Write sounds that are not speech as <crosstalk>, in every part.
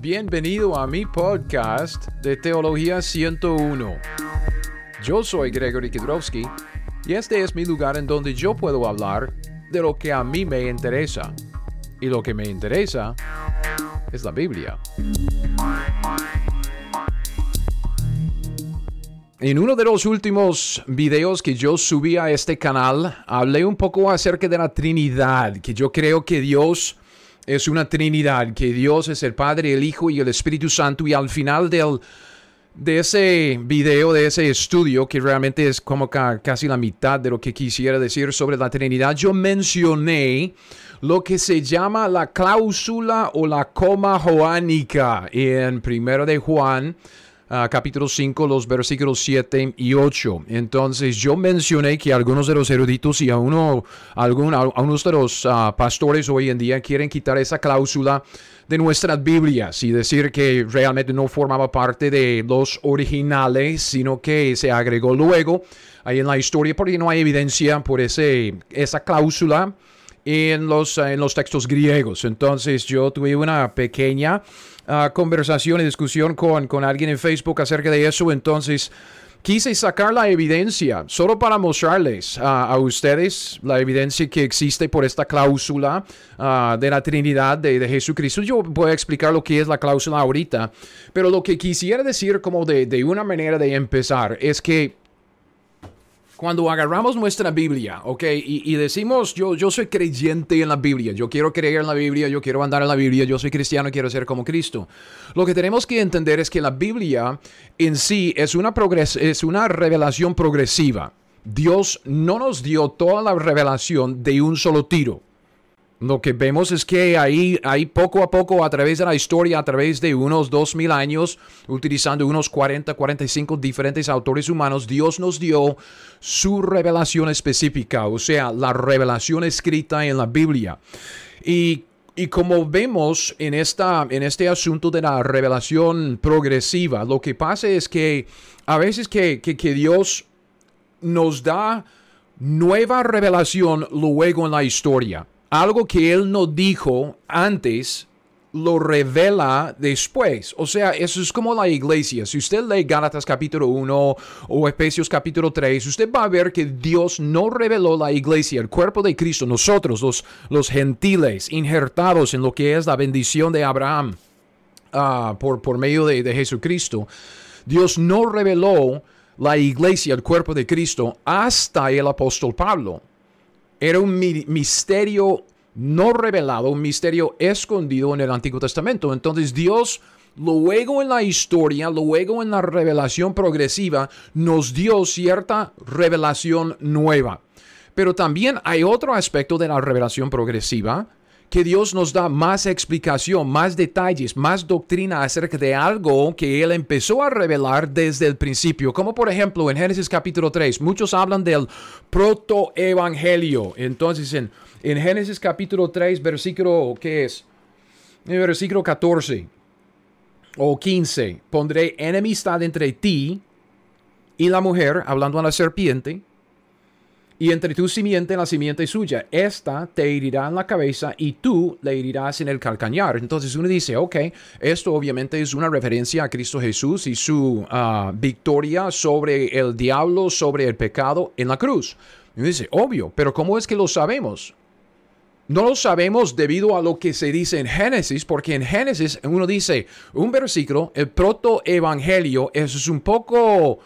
Bienvenido a mi podcast de Teología 101. Yo soy Gregory Kidrowski y este es mi lugar en donde yo puedo hablar de lo que a mí me interesa. Y lo que me interesa es la Biblia. En uno de los últimos videos que yo subí a este canal, hablé un poco acerca de la Trinidad, que yo creo que Dios es una Trinidad, que Dios es el Padre, el Hijo y el Espíritu Santo. Y al final del, de ese video, de ese estudio, que realmente es como casi la mitad de lo que quisiera decir sobre la Trinidad, yo mencioné lo que se llama la cláusula o la coma joánica en primero de Juan Uh, capítulo 5, los versículos 7 y 8. Entonces yo mencioné que algunos de los eruditos y a uno, algún, algunos de los uh, pastores hoy en día quieren quitar esa cláusula de nuestras Biblias y decir que realmente no formaba parte de los originales, sino que se agregó luego ahí en la historia porque no hay evidencia por ese, esa cláusula en los, en los textos griegos. Entonces yo tuve una pequeña uh, conversación y discusión con, con alguien en Facebook acerca de eso. Entonces, quise sacar la evidencia solo para mostrarles a ustedes la evidencia que existe por esta cláusula de la Trinidad de, de, Jesucristo. Yo voy a explicar lo que es la cláusula ahorita, pero lo que quisiera decir como de, de una manera de empezar es que cuando agarramos nuestra Biblia, ¿ok? Y, decimos, yo, yo soy creyente en la Biblia, yo quiero creer en la Biblia, yo quiero andar en la Biblia, yo soy cristiano, quiero ser como Cristo. Lo que tenemos que entender es que la Biblia en sí es una, es una revelación progresiva. Dios no nos dio toda la revelación de un solo tiro. Lo que vemos es que ahí, ahí poco a poco, a través de la historia, a través de unos dos mil años, utilizando unos 40, 45 diferentes autores humanos, Dios nos dio su revelación específica, o sea, la revelación escrita en la Biblia. Y y como vemos en, esta, en este asunto de la revelación progresiva, lo que pasa es que a veces que, que, que Dios nos da nueva revelación luego en la historia algo que él no dijo antes, lo revela después. O sea, eso es como la iglesia. Si usted lee Gálatas capítulo 1 o Efesios capítulo 3, usted va a ver que Dios no reveló la iglesia, el cuerpo de Cristo, nosotros, los, los gentiles, injertados en lo que es la bendición de Abraham ah, por, por medio de, de Jesucristo. Dios no reveló la iglesia, el cuerpo de Cristo, hasta el apóstol Pablo era un misterio no revelado, un misterio escondido en el Antiguo Testamento. Entonces Dios luego en la historia, luego en la revelación progresiva, nos dio cierta revelación nueva. Pero también hay otro aspecto de la revelación progresiva que Dios nos da más explicación, más detalles, más doctrina acerca de algo que Él empezó a revelar desde el principio. Como por ejemplo en Génesis capítulo 3, muchos hablan del protoevangelio. Entonces en, en Génesis capítulo 3, versículo, ¿qué es? Versículo 14 o 15, pondré enemistad entre ti y la mujer, hablando a la serpiente y entre tu simiente y la simiente suya. Esta te herirá en la cabeza y tú le herirás en el calcañar. Entonces uno dice, ok, esto obviamente es una referencia a Cristo Jesús y su ah, victoria sobre el diablo, sobre el pecado en la cruz. Y uno dice, obvio, pero ¿cómo es que lo sabemos? No lo sabemos debido a lo que se dice en Génesis, porque en Génesis uno dice un versículo, el protoevangelio, eso es un poco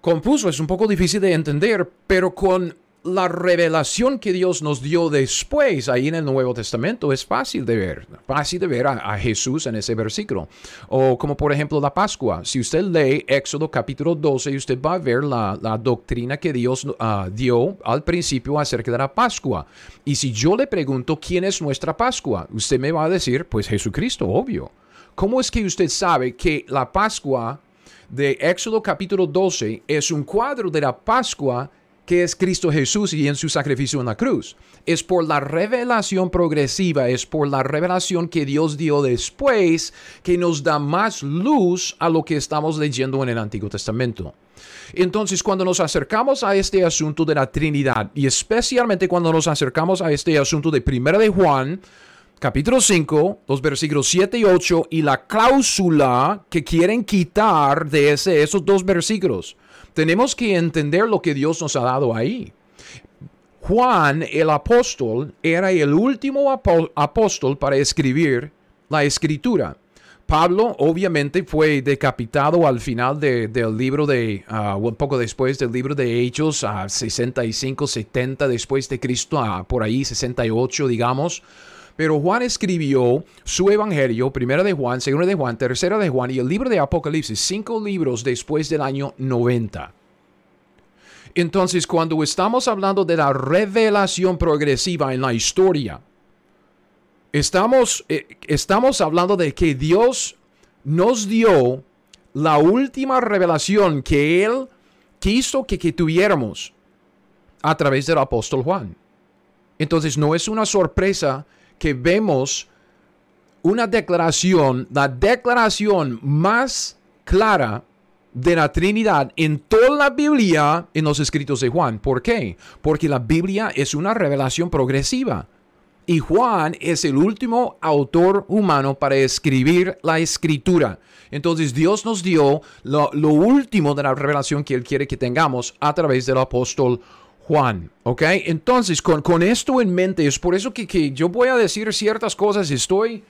confuso, es un poco difícil de entender, pero con la revelación que Dios nos dio después ahí en el Nuevo Testamento es fácil de ver, fácil de ver a, Jesús en ese versículo. O como por ejemplo la Pascua. Si usted lee Éxodo capítulo 12, usted va a ver la, doctrina que Dios ah, dio al principio acerca de la Pascua. Y si yo le pregunto quién es nuestra Pascua, usted me va a decir, pues Jesucristo, obvio. ¿Cómo es que usted sabe que la Pascua de Éxodo capítulo 12 es un cuadro de la Pascua que es Cristo Jesús y en su sacrificio en la cruz. Es por la revelación progresiva, es por la revelación que Dios dio después que nos da más luz a lo que estamos leyendo en el Antiguo Testamento. Entonces, cuando nos acercamos a este asunto de la Trinidad, y especialmente cuando nos acercamos a este asunto de Primera de Juan, capítulo 5, los versículos 7 y 8 y la cláusula que quieren quitar de ese, esos dos versículos. Tenemos que entender lo que Dios nos ha dado ahí. Juan el apóstol era el último apóstol para escribir la escritura. Pablo obviamente fue decapitado al final del libro de, uh, un poco después del libro de Hechos, a 65, 70 después de Cristo, por ahí 68 digamos. Pero Juan escribió su evangelio, primera de Juan, segunda de Juan, tercera de Juan y el libro de Apocalipsis, cinco libros después del año 90. Entonces, cuando estamos hablando de la revelación progresiva en la historia, estamos, eh, estamos hablando de que Dios nos dio la última revelación que Él quiso que, que tuviéramos a través del apóstol Juan. Entonces, no es una sorpresa que vemos una declaración, la declaración más clara de la Trinidad en toda la Biblia en los escritos de Juan. ¿Por qué? Porque la Biblia es una revelación progresiva. Y Juan es el último autor humano para escribir la escritura. Entonces Dios nos dio lo, último de la revelación que Él quiere que tengamos a través del apóstol Juan, ¿ok? Entonces, con, con esto en mente, es por eso que, que yo voy a decir ciertas cosas, estoy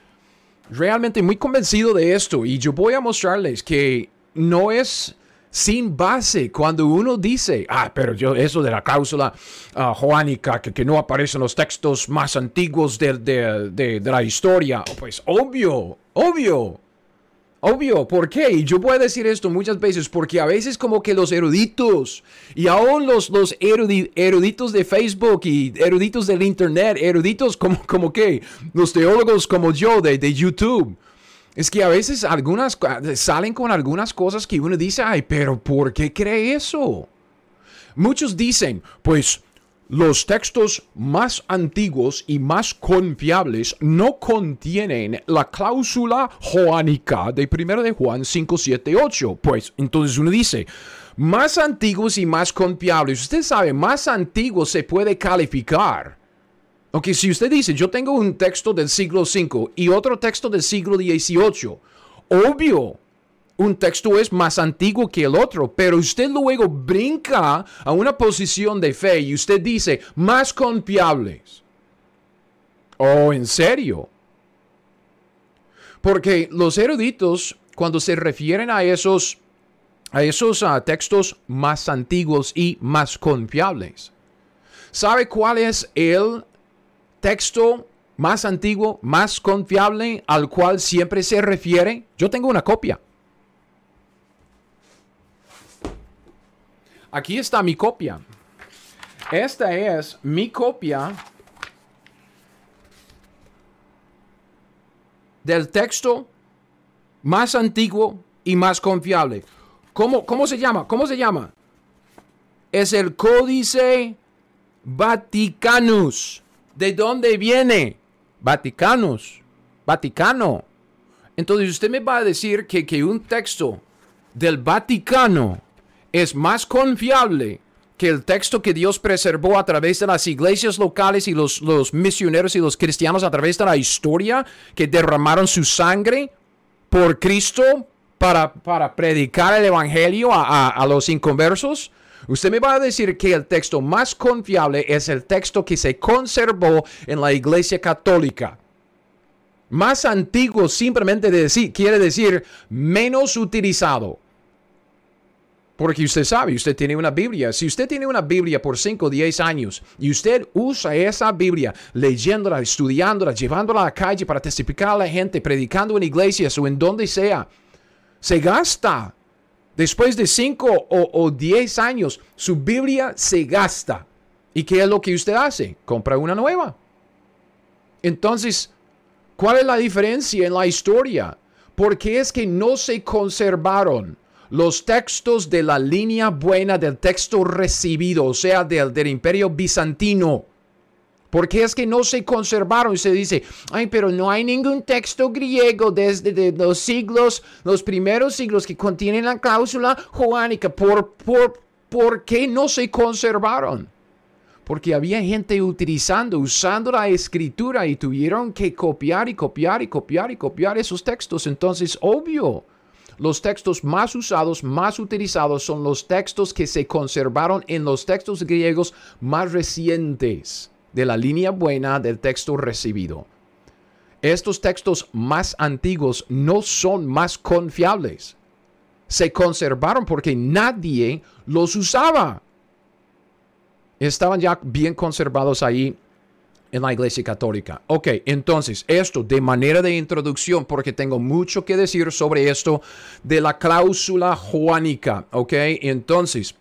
realmente muy convencido de esto y yo voy a mostrarles que no es sin base cuando uno dice, ah, pero yo eso de la cláusula uh, joánica que, que, no aparece en los textos más antiguos de, de, de, de la historia, pues obvio, obvio. Obvio, ¿por qué? Y yo voy a decir esto muchas veces porque a veces como que los eruditos y aún los, los eruditos de Facebook y eruditos del Internet, eruditos como, <laughs> como que los teólogos como yo de, de YouTube, es que a veces algunas salen con algunas cosas que uno dice, ay, pero ¿por qué cree eso? Muchos dicen, pues los textos más antiguos y más confiables no contienen la cláusula joánica de 1 de Juan 5, 7, 8. Pues entonces uno dice, más antiguos y más confiables. Usted sabe, más antiguo se puede calificar. Ok, si usted dice, yo tengo un texto del siglo 5 y otro texto del siglo 18, obvio, un texto es más antiguo que el otro, pero usted luego brinca a una posición de fe y usted dice, más confiables. Oh, ¿en serio? Porque los eruditos, cuando se refieren a esos, a esos ah, textos más antiguos y más confiables, ¿sabe cuál es el texto más antiguo, más confiable al cual siempre se refiere? Yo tengo una copia. Aquí está mi copia. Esta es mi copia del texto más antiguo y más confiable. ¿Cómo, ¿Cómo, se llama? ¿Cómo se llama? Es el Códice Vaticanus. ¿De dónde viene? Vaticanus. Vaticano. Entonces usted me va a decir que, que un texto del Vaticano es más confiable que el texto que Dios preservó a través de las iglesias locales y los, los misioneros y los cristianos a través de la historia que derramaron su sangre por Cristo para, para predicar el Evangelio a, a, los inconversos. Usted me va a decir que el texto más confiable es el texto que se conservó en la iglesia católica. Más antiguo simplemente decir, quiere decir menos utilizado. Porque usted sabe, usted tiene una Biblia. Si usted tiene una Biblia por 5 o 10 años y usted usa esa Biblia leyéndola, estudiándola, llevándola a la calle para testificar a la gente, predicando en iglesias o en donde sea, se gasta. Después de 5 o 10 años, su Biblia se gasta. ¿Y qué es lo que usted hace? Compra una nueva. Entonces, ¿cuál es la diferencia en la historia? ¿Por qué es que no se conservaron? Los textos de la línea buena del texto recibido, o sea, del, imperio bizantino. Porque es que no se conservaron se dice, ay, pero no hay ningún texto griego desde los siglos, los primeros siglos que contienen la cláusula joánica. ¿Por, por, ¿Por qué no se conservaron? porque había gente utilizando, usando la escritura y tuvieron que copiar y copiar y copiar y copiar esos textos. Entonces, obvio, los textos más usados, más utilizados son los textos que se conservaron en los textos griegos más recientes de la línea buena del texto recibido. Estos textos más antiguos no son más confiables. Se conservaron porque nadie los usaba estaban ya bien conservados ahí en la iglesia católica. Ok, entonces esto de manera de introducción, porque tengo mucho que decir sobre esto de la cláusula juánica. Ok, entonces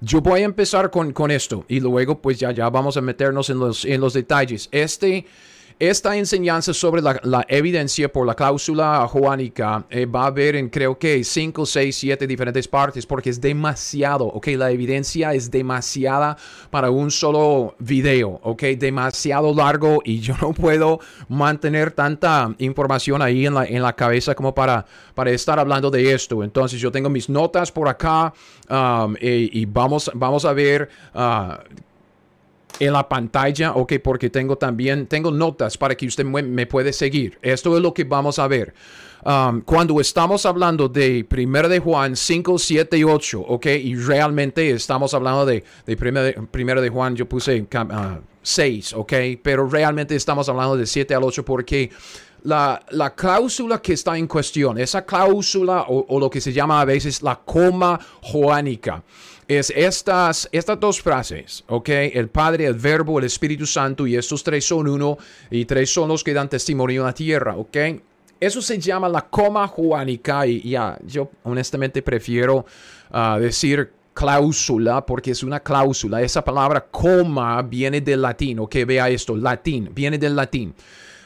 yo voy a empezar con, con esto y luego pues ya, ya vamos a meternos en los, en los detalles. Este esta enseñanza sobre la, evidencia por la cláusula juánica eh, va a haber en creo que 5, 6, 7 diferentes partes porque es demasiado, ok, la evidencia es demasiada para un solo video, ok, demasiado largo y yo no puedo mantener tanta información ahí en la, en la cabeza como para, para estar hablando de esto. Entonces yo tengo mis notas por acá um, y, vamos, vamos a ver... Uh, en la pantalla, ok, porque tengo también, tengo notas para que usted me, puede seguir. Esto es lo que vamos a ver. Um, cuando estamos hablando de 1 de Juan 5, 7 y 8, ok, y realmente estamos hablando de, de 1 de, Juan, yo puse 6, uh, ok, pero realmente estamos hablando de 7 al 8 porque la, la, cláusula que está en cuestión, esa cláusula o, o, lo que se llama a veces la coma joánica, es estas, estas dos frases, ¿ok? El Padre, el Verbo, el Espíritu Santo, y estos tres son uno, y tres son los que dan testimonio en la tierra, ¿ok? Eso se llama la coma juánica, y ya, yo honestamente prefiero ah, decir cláusula porque es una cláusula. Esa palabra coma viene del latín, ok, vea esto, latín, viene del latín.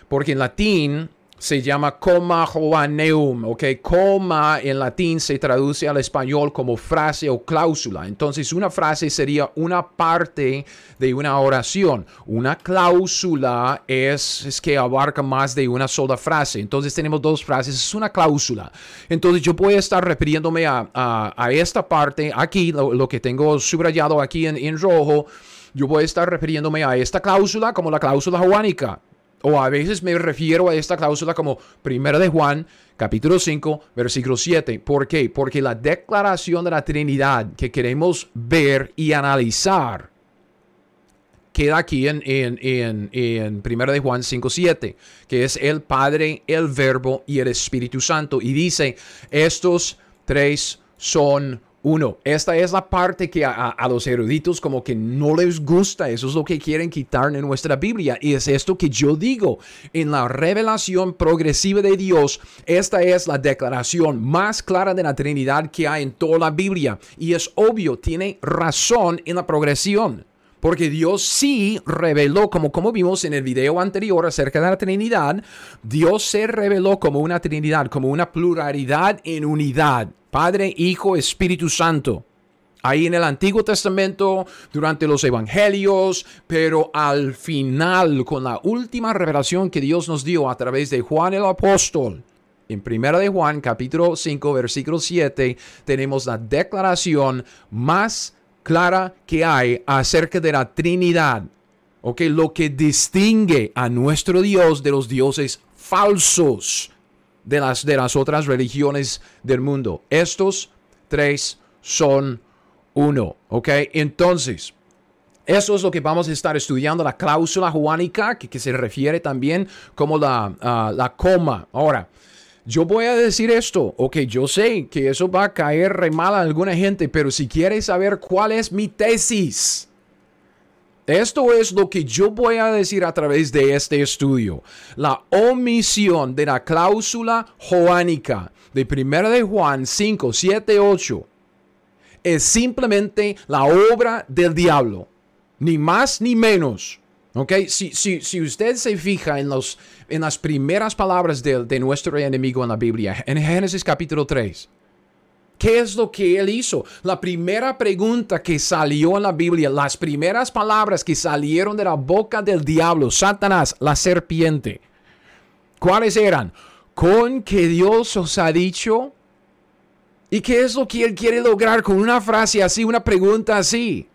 Porque en latín se llama coma joaneum, ok, coma en latín se traduce al español como frase o cláusula. Entonces una frase sería una parte de una oración. Una cláusula es, es que abarca más de una sola frase. Entonces tenemos dos frases, es una cláusula. Entonces yo a estar refiriéndome a, a, esta parte aquí, lo, que tengo subrayado aquí en, en rojo. Yo voy a estar refiriéndome a esta cláusula como la cláusula juánica o a veces me refiero a esta cláusula como Primera de Juan, capítulo 5, versículo 7. ¿Por qué? Porque la declaración de la Trinidad que queremos ver y analizar queda aquí en, en, en, de Juan 5, 7, que es el Padre, el Verbo y el Espíritu Santo. Y dice, estos tres son uno, esta es la parte que a, los eruditos como que no les gusta, eso es lo que quieren quitar en nuestra Biblia y es esto que yo digo, en la revelación progresiva de Dios, esta es la declaración más clara de la Trinidad que hay en toda la Biblia y es obvio, tiene razón en la progresión. Porque Dios sí reveló, como, como vimos en el video anterior acerca de la Trinidad, Dios se reveló como una Trinidad, como una pluralidad en unidad. Padre, Hijo, Espíritu Santo. Ahí en el Antiguo Testamento, durante los Evangelios, pero al final, con la última revelación que Dios nos dio a través de Juan el Apóstol, en 1 de Juan, capítulo 5, versículo 7, tenemos la declaración más clara que hay acerca de la Trinidad. Ok, lo que distingue a nuestro Dios de los dioses falsos de las, de las otras religiones del mundo. Estos tres son uno, ¿ok? Entonces, eso es lo que vamos a estar estudiando, la cláusula juánica, que, se refiere también como la, ah, la coma. Ahora, yo voy a decir esto, ok, yo sé que eso va a caer mal a alguna gente, pero si quieres saber cuál es mi tesis, esto es lo que yo voy a decir a través de este estudio. La omisión de la cláusula joánica de 1 de Juan 5, 7, 8 es simplemente la obra del diablo. Ni más ni menos. ¿Ok? Si, si, si usted se fija en, los, en las primeras palabras de, de nuestro enemigo en la Biblia, en Génesis capítulo 3, ¿Qué es lo que él hizo? La primera pregunta que salió en la Biblia, las primeras palabras que salieron de la boca del diablo, Satanás, la serpiente. ¿Cuáles eran? Con que Dios os ha dicho. ¿Y qué es lo que él quiere lograr con una frase así, una pregunta así?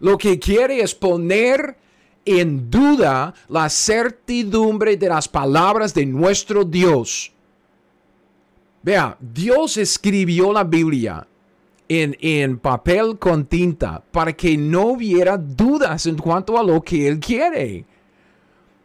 Lo que quiere es poner en duda la certidumbre de las palabras de nuestro Dios. Vea, Dios escribió la Biblia en, en, papel con tinta para que no hubiera dudas en cuanto a lo que Él quiere.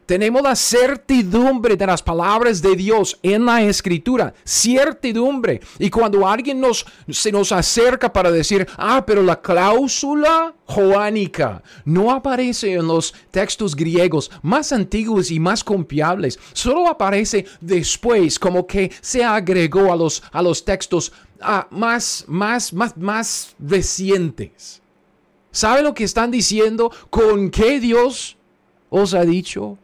Tenemos la certidumbre de las palabras de Dios en la escritura. Certidumbre. Y cuando alguien nos, se nos acerca para decir, ah, pero la cláusula joánica no aparece en los textos griegos más antiguos y más confiables. Solo aparece después, como que se agregó a los, a los textos ah, más, más, más, más recientes. ¿Sabe lo que están diciendo? ¿Con qué Dios os ha dicho?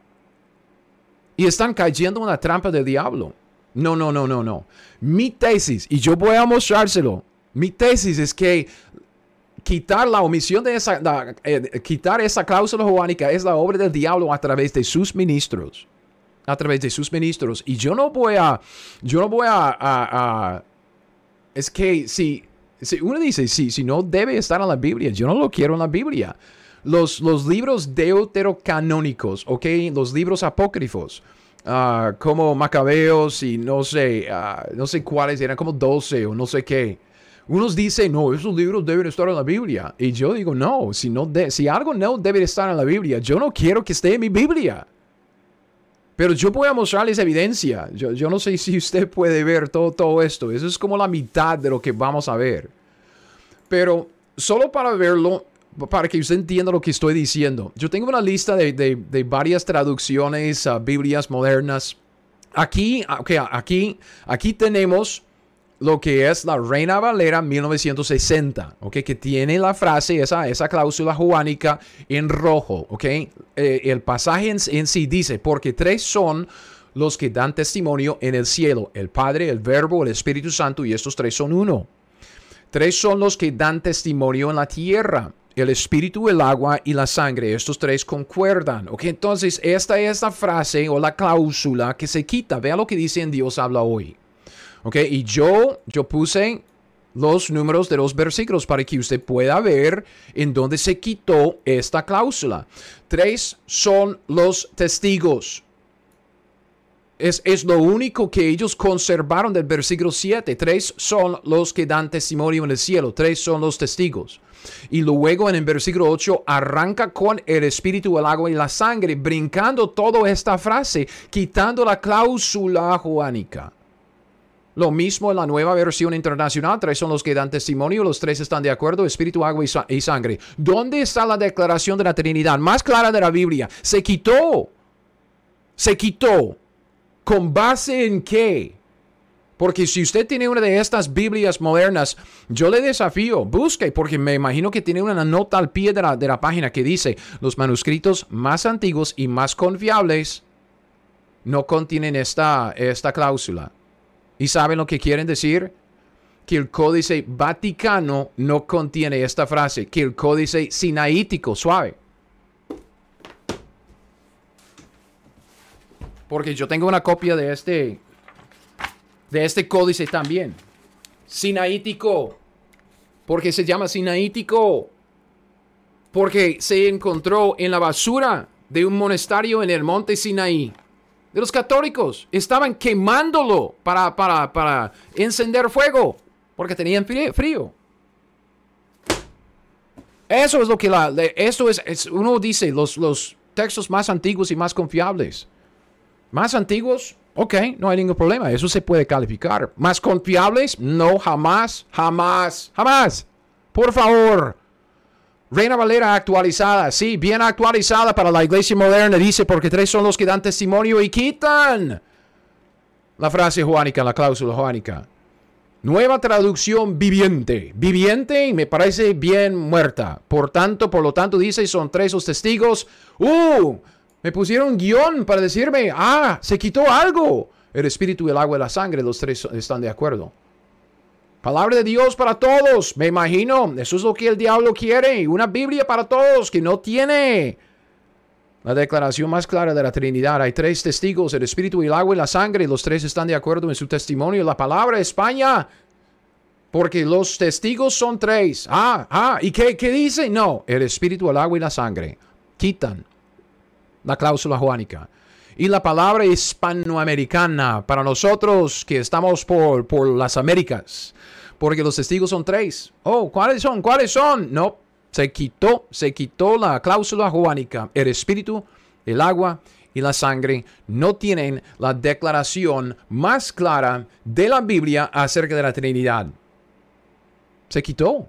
Y están cayendo en la trampa del diablo. No, no, no, no, no. Mi tesis, y yo voy a mostrárselo, mi tesis es que quitar la omisión de esa, eh, quitar esa cláusula joánica es la obra del diablo a través de sus ministros. A través de sus ministros. Y yo no voy a, yo no voy a, es que si, si uno dice, si, si no debe estar en la Biblia, yo no lo quiero en la Biblia los, los libros deuterocanónicos, ¿ok? Los libros apócrifos. Ah, como Macabeos y no sé, ah, no sé cuáles eran, como 12 o no sé qué. Unos dicen, no, esos libros deben estar en la Biblia. Y yo digo, no, si, no si algo no debe estar en la Biblia, yo no quiero que esté en mi Biblia. Pero yo voy a mostrarles evidencia. Yo, yo no sé si usted puede ver todo, todo esto. Eso es como la mitad de lo que vamos a ver. Pero solo para verlo, para que usted entienda lo que estoy diciendo. Yo tengo una lista de, varias traducciones a Biblias modernas. Aquí, okay, aquí, aquí tenemos lo que es la Reina Valera 1960, okay, que tiene la frase, esa, esa cláusula juánica en rojo. Okay. Eh, el pasaje en sí dice, porque tres son los que dan testimonio en el cielo, el Padre, el Verbo, el Espíritu Santo, y estos tres son uno. Tres son los que dan testimonio en la tierra, el espíritu, el agua y la sangre. Estos tres concuerdan. Ok, entonces esta es la frase o la cláusula que se quita. Vea lo que dice en Dios habla hoy. Ok, y yo, yo puse los números de los versículos para que usted pueda ver en dónde se quitó esta cláusula. Tres son los testigos. Es, es, lo único que ellos conservaron del versículo 7. Tres son los que dan testimonio en el cielo. Tres son los testigos. Y luego en el versículo 8 arranca con el espíritu, el agua y la sangre, brincando toda esta frase, quitando la cláusula juánica. Lo mismo en la nueva versión internacional, tres son los que dan testimonio, los tres están de acuerdo, espíritu, agua y, sangre. ¿Dónde está la declaración de la Trinidad? Más clara de la Biblia. Se quitó. Se quitó. ¿Con base en qué? Porque si usted tiene una de estas Biblias modernas, yo le desafío, busque, porque me imagino que tiene una nota al pie de la, de la página que dice, los manuscritos más antiguos y más confiables no contienen esta, esta cláusula. ¿Y saben lo que quieren decir? Que el códice vaticano no contiene esta frase, que el códice sinaítico, suave. Porque yo tengo una copia de este de este códice también. Sinaítico. Porque se llama Sinaítico. Porque se encontró en la basura de un monasterio en el monte Sinaí. De los católicos. Estaban quemándolo para, para, para encender fuego. Porque tenían frío. Eso es lo que la... Es, es, uno dice, los, los textos más antiguos y más confiables. Más antiguos, Ok, no hay ningún problema, eso se puede calificar. ¿Más confiables? No, jamás, jamás, jamás. Por favor. Reina Valera actualizada, sí, bien actualizada para la iglesia moderna, dice, porque tres son los que dan testimonio y quitan la frase juánica, la cláusula juánica. Nueva traducción viviente. Viviente me parece bien muerta. Por tanto, por lo tanto, dice, son tres los testigos. ¡Uh! Me pusieron guion para decirme, ah, se quitó algo. El espíritu, el agua y la sangre, los tres están de acuerdo. Palabra de Dios para todos, me imagino. Eso es lo que el diablo quiere. Una Biblia para todos que no tiene la declaración más clara de la Trinidad. Hay tres testigos, el espíritu, el agua y la sangre. Los tres están de acuerdo en su testimonio. La palabra España. Porque los testigos son tres. Ah, ah, ¿y qué, qué dice? No, el espíritu, el agua y la sangre. Quitan la cláusula juánica. Y la palabra hispanoamericana para nosotros que estamos por, por las Américas. Porque los testigos son tres. Oh, ¿cuáles son? ¿Cuáles son? No, se quitó, se quitó la cláusula juánica. El espíritu, el agua y la sangre no tienen la declaración más clara de la Biblia acerca de la Trinidad. Se quitó.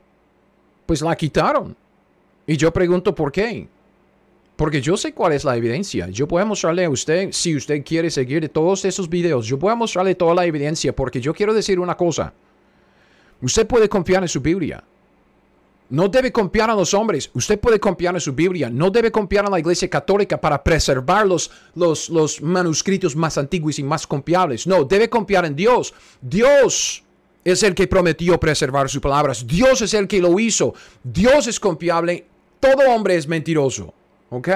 Pues la quitaron. Y yo pregunto por qué. Porque yo sé cuál es la evidencia. Yo puedo mostrarle a usted, si usted quiere seguir todos esos videos, yo puedo mostrarle toda la evidencia porque yo quiero decir una cosa. Usted puede confiar en su Biblia. No debe confiar en los hombres. Usted puede confiar en su Biblia. No debe confiar en la Iglesia Católica para preservar los, los, los manuscritos más antiguos y más confiables. No, debe confiar en Dios. Dios es el que prometió preservar sus palabras. Dios es el que lo hizo. Dios es confiable. Todo hombre es mentiroso. ¿Ok?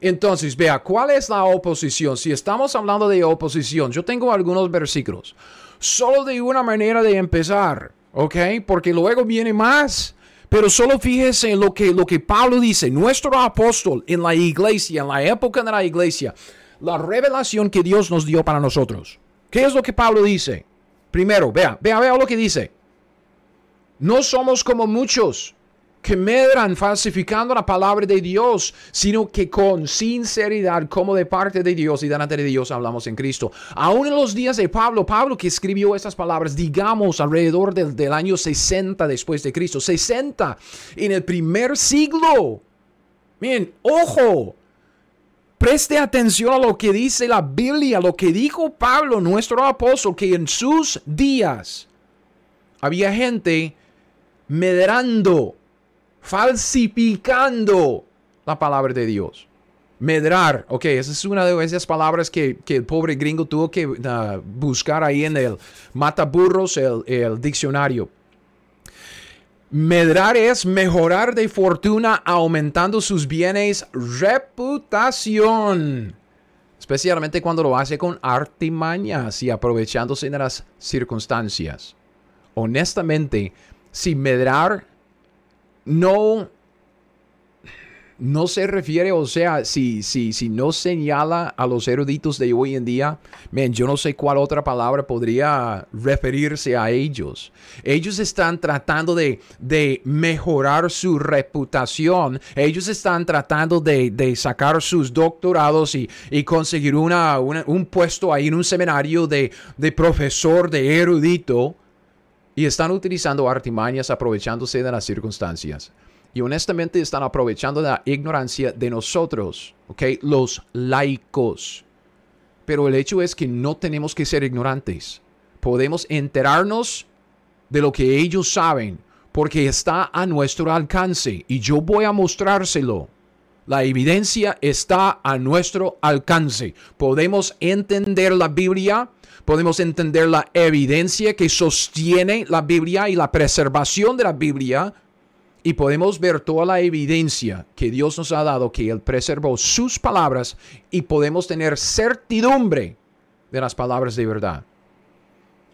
Entonces, vea, ¿cuál es la oposición? Si estamos hablando de oposición, yo tengo algunos versículos. Solo de una manera de empezar. ¿Ok? Porque luego viene más. Pero solo fíjese en lo que, lo que Pablo dice, nuestro apóstol en la iglesia, en la época de la iglesia, la revelación que Dios nos dio para nosotros. ¿Qué es lo que Pablo dice? Primero, vea, vea, vea lo que dice. No somos como muchos que medran falsificando la palabra de Dios, sino que con sinceridad, como de parte de Dios y delante de Dios hablamos en Cristo. Aún en los días de Pablo, Pablo que escribió estas palabras, digamos alrededor del, del año 60 después de Cristo, 60 en el primer siglo. Miren, ojo, Preste atención a lo que dice la Biblia, lo que dijo Pablo, nuestro apóstol, que en sus días había gente medrando falsificando la palabra de Dios. Medrar, ok, esa es una de esas palabras que, el pobre gringo tuvo que uh, buscar ahí en el mataburros, el, el diccionario. Medrar es mejorar de fortuna aumentando sus bienes, reputación. Especialmente cuando lo hace con artimañas y aprovechándose de las circunstancias. Honestamente, si medrar no, no se refiere, o sea, si, si, si no señala a los eruditos de hoy en día, man, yo no sé cuál otra palabra podría referirse a ellos. Ellos están tratando de, mejorar su reputación. Ellos están tratando de, sacar sus doctorados y, conseguir una, un puesto ahí en un seminario de, de profesor, de erudito y están utilizando artimañas aprovechándose de las circunstancias. Y honestamente están aprovechando la ignorancia de nosotros, ¿ok? Los laicos. Pero el hecho es que no tenemos que ser ignorantes. Podemos enterarnos de lo que ellos saben, porque está a nuestro alcance. Y yo voy a mostrárselo. La evidencia está a nuestro alcance. Podemos entender la Biblia podemos entender la evidencia que sostiene la Biblia y la preservación de la Biblia. Y podemos ver toda la evidencia que Dios nos ha dado, que Él preservó sus palabras y podemos tener certidumbre de las palabras de verdad.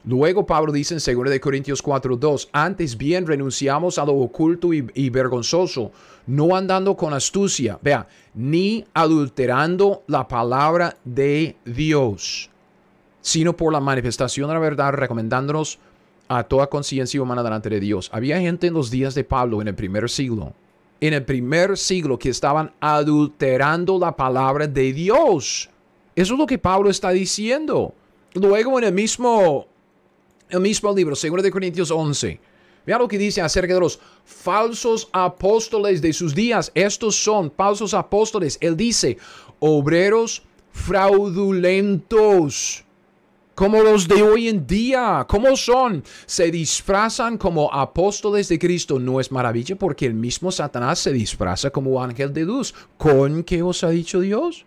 Luego Pablo dice en 2 Corintios 4:2, antes bien renunciamos a lo oculto y, y, vergonzoso, no andando con astucia, vea, ni adulterando la palabra de Dios, sino por la manifestación de la verdad, recomendándonos a toda conciencia humana delante de Dios. Había gente en los días de Pablo en el primer siglo, en el primer siglo que estaban adulterando la palabra de Dios. Eso es lo que Pablo está diciendo. Luego en el mismo, el mismo libro, 2 de Corintios 11, Vea lo que dice acerca de los falsos apóstoles de sus días. Estos son falsos apóstoles. Él dice, obreros fraudulentos como los de hoy en día. ¿Cómo son? Se disfrazan como apóstoles de Cristo. No es maravilla porque el mismo Satanás se disfraza como ángel de luz. ¿Con qué os ha dicho Dios?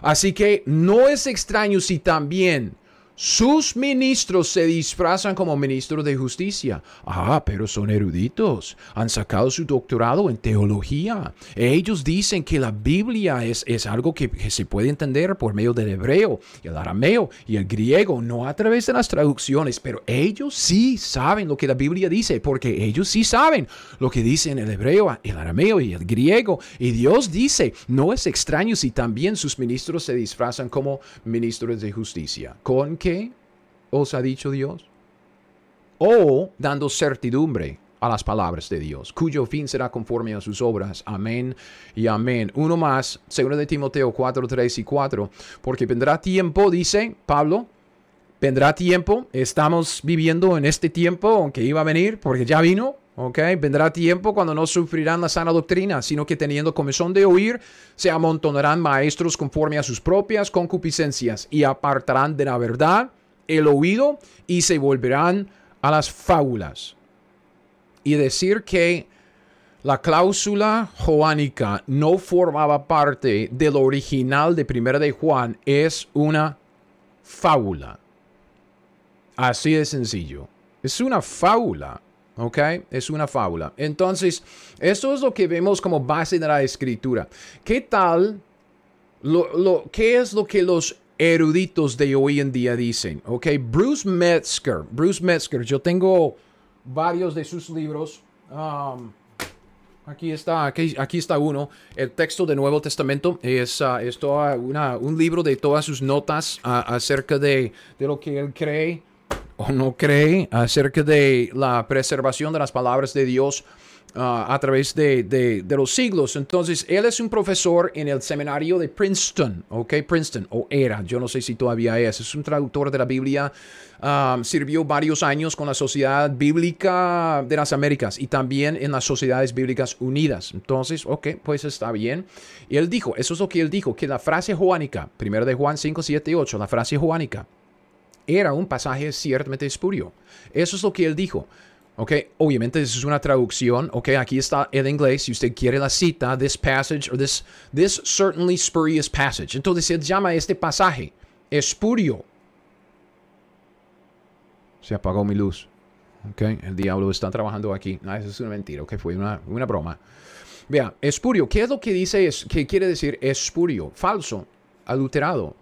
Así que no es extraño si también sus ministros se disfrazan como ministros de justicia. Ah, pero son eruditos. Han sacado su doctorado en teología. Ellos dicen que la Biblia es, es algo que, se puede entender por medio del hebreo, el arameo y el griego, no a través de las traducciones. Pero ellos sí saben lo que la Biblia dice, porque ellos sí saben lo que dice en el hebreo, el arameo y el griego. Y Dios dice, no es extraño si también sus ministros se disfrazan como ministros de justicia. ¿Con os ha dicho Dios? O dando certidumbre a las palabras de Dios, cuyo fin será conforme a sus obras. Amén y amén. Uno más, segundo de Timoteo 4, 3 y 4, porque vendrá tiempo, dice Pablo, vendrá tiempo, estamos viviendo en este tiempo, aunque iba a venir, porque ya vino, Vendrá tiempo cuando no sufrirán la sana doctrina, sino que teniendo comezón de oír, se amontonarán maestros conforme a sus propias concupiscencias y apartarán de la verdad el oído y se volverán a las fábulas. Y decir que la cláusula joánica no formaba parte del original de Primera de Juan es una fábula. Así de sencillo. Es una fábula. ¿Ok? Es una fábula. Entonces, eso es lo que vemos como base de la escritura. ¿Qué tal? Lo, ¿Qué es lo que los eruditos de hoy en día dicen. Ok, Bruce Metzger. Bruce Metzger, yo tengo varios de sus libros. Um, aquí está, aquí, aquí, está uno. El texto del Nuevo Testamento es, uh, un libro de todas sus notas uh, acerca de, de lo que él cree o no cree, acerca de la preservación de las palabras de Dios Ah, a través de, los siglos. Entonces, él es un profesor en el seminario de Princeton, ¿ok? Princeton, o era, yo no sé si todavía es, es un traductor de la Biblia. Ah, sirvió varios años con la Sociedad Bíblica de las Américas y también en las Sociedades Bíblicas Unidas. Entonces, ok, pues está bien. Y él dijo, eso es lo que él dijo, que la frase joánica, primero de Juan 5, 7 y 8, la frase joánica, era un pasaje ciertamente espurio. Eso es lo que él dijo. Ok, obviamente eso es una traducción. Ok, aquí está el inglés. Si usted quiere la cita, this passage or this, this certainly spurious passage. Entonces se llama este pasaje espurio. Se apagó mi luz. Ok, el diablo está trabajando aquí. No, eso es una mentira. Ok, fue una, una broma. Vea, espurio. ¿Qué es lo que dice? Es, ¿Qué quiere decir espurio? Falso, adulterado,